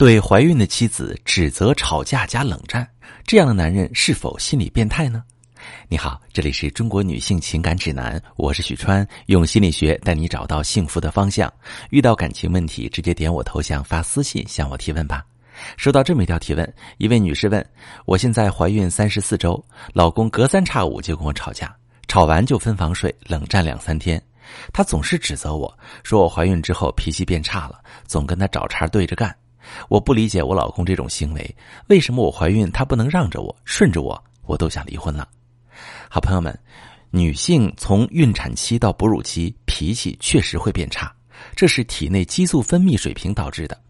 对怀孕的妻子指责、吵架加冷战，这样的男人是否心理变态呢？你好，这里是中国女性情感指南，我是许川，用心理学带你找到幸福的方向。遇到感情问题，直接点我头像发私信向我提问吧。收到这么一条提问，一位女士问：我现在怀孕三十四周，老公隔三差五就跟我吵架，吵完就分房睡，冷战两三天。他总是指责我说我怀孕之后脾气变差了，总跟他找茬对着干。我不理解我老公这种行为，为什么我怀孕他不能让着我、顺着我，我都想离婚了。好朋友们，女性从孕产期到哺乳期脾气确实会变差，这是体内激素分泌水平导致的。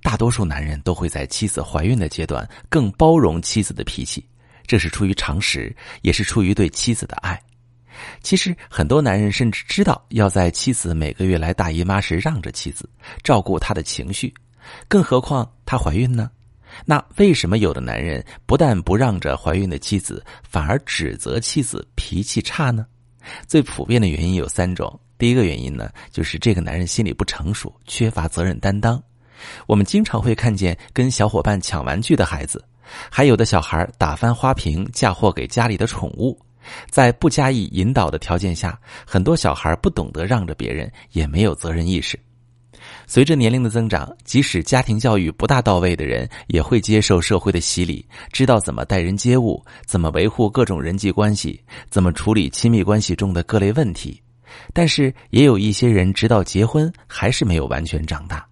大多数男人都会在妻子怀孕的阶段更包容妻子的脾气，这是出于常识，也是出于对妻子的爱。其实很多男人甚至知道要在妻子每个月来大姨妈时让着妻子，照顾她的情绪。更何况她怀孕呢？那为什么有的男人不但不让着怀孕的妻子，反而指责妻子脾气差呢？最普遍的原因有三种。第一个原因呢，就是这个男人心理不成熟，缺乏责任担当。我们经常会看见跟小伙伴抢玩具的孩子，还有的小孩打翻花瓶嫁祸给家里的宠物。在不加以引导的条件下，很多小孩不懂得让着别人，也没有责任意识。随着年龄的增长，即使家庭教育不大到位的人，也会接受社会的洗礼，知道怎么待人接物，怎么维护各种人际关系，怎么处理亲密关系中的各类问题。但是，也有一些人直到结婚还是没有完全长大，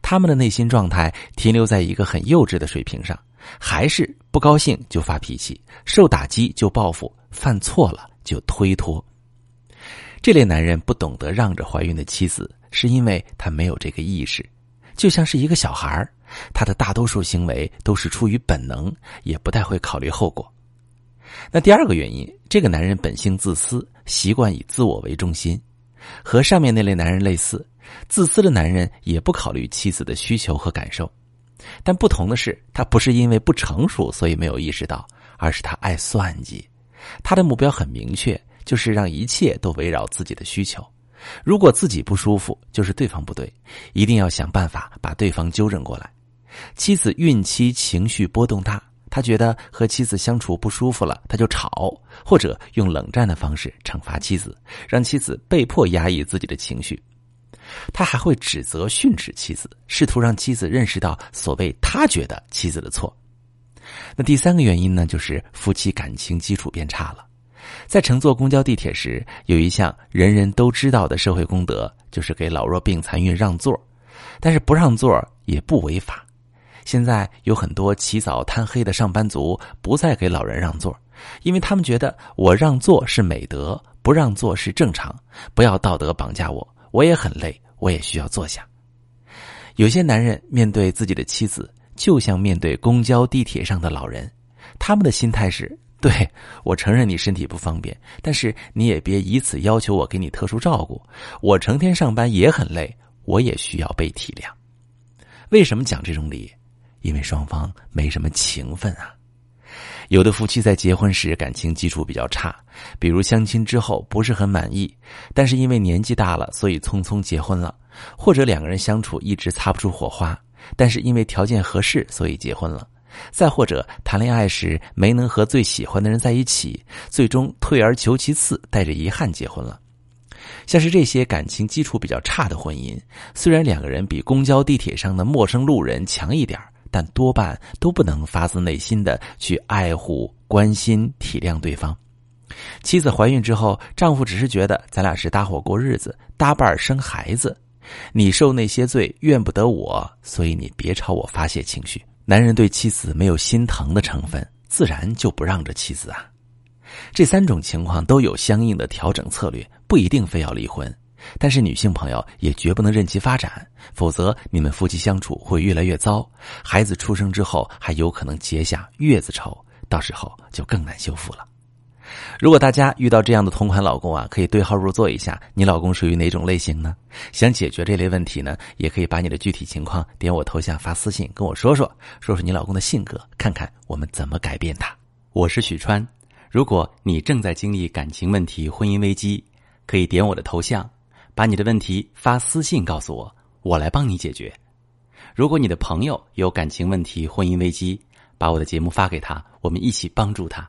他们的内心状态停留在一个很幼稚的水平上，还是不高兴就发脾气，受打击就报复，犯错了就推脱。这类男人不懂得让着怀孕的妻子。是因为他没有这个意识，就像是一个小孩他的大多数行为都是出于本能，也不太会考虑后果。那第二个原因，这个男人本性自私，习惯以自我为中心，和上面那类男人类似。自私的男人也不考虑妻子的需求和感受，但不同的是，他不是因为不成熟所以没有意识到，而是他爱算计，他的目标很明确，就是让一切都围绕自己的需求。如果自己不舒服，就是对方不对，一定要想办法把对方纠正过来。妻子孕期情绪波动大，他觉得和妻子相处不舒服了，他就吵，或者用冷战的方式惩罚妻子，让妻子被迫压抑自己的情绪。他还会指责训斥妻子，试图让妻子认识到所谓他觉得妻子的错。那第三个原因呢，就是夫妻感情基础变差了。在乘坐公交、地铁时，有一项人人都知道的社会公德，就是给老弱病残孕让座。但是不让座也不违法。现在有很多起早贪黑的上班族不再给老人让座，因为他们觉得我让座是美德，不让座是正常。不要道德绑架我，我也很累，我也需要坐下。有些男人面对自己的妻子，就像面对公交、地铁上的老人，他们的心态是。对，我承认你身体不方便，但是你也别以此要求我给你特殊照顾。我成天上班也很累，我也需要被体谅。为什么讲这种理？因为双方没什么情分啊。有的夫妻在结婚时感情基础比较差，比如相亲之后不是很满意，但是因为年纪大了，所以匆匆结婚了；或者两个人相处一直擦不出火花，但是因为条件合适，所以结婚了。再或者谈恋爱时没能和最喜欢的人在一起，最终退而求其次，带着遗憾结婚了。像是这些感情基础比较差的婚姻，虽然两个人比公交地铁上的陌生路人强一点但多半都不能发自内心的去爱护、关心、体谅对方。妻子怀孕之后，丈夫只是觉得咱俩是搭伙过日子，搭伴生孩子，你受那些罪，怨不得我，所以你别朝我发泄情绪。男人对妻子没有心疼的成分，自然就不让着妻子啊。这三种情况都有相应的调整策略，不一定非要离婚。但是女性朋友也绝不能任其发展，否则你们夫妻相处会越来越糟，孩子出生之后还有可能结下月子仇，到时候就更难修复了。如果大家遇到这样的同款老公啊，可以对号入座一下，你老公属于哪种类型呢？想解决这类问题呢，也可以把你的具体情况点我头像发私信跟我说说，说说你老公的性格，看看我们怎么改变他。我是许川，如果你正在经历感情问题、婚姻危机，可以点我的头像，把你的问题发私信告诉我，我来帮你解决。如果你的朋友有感情问题、婚姻危机，把我的节目发给他，我们一起帮助他。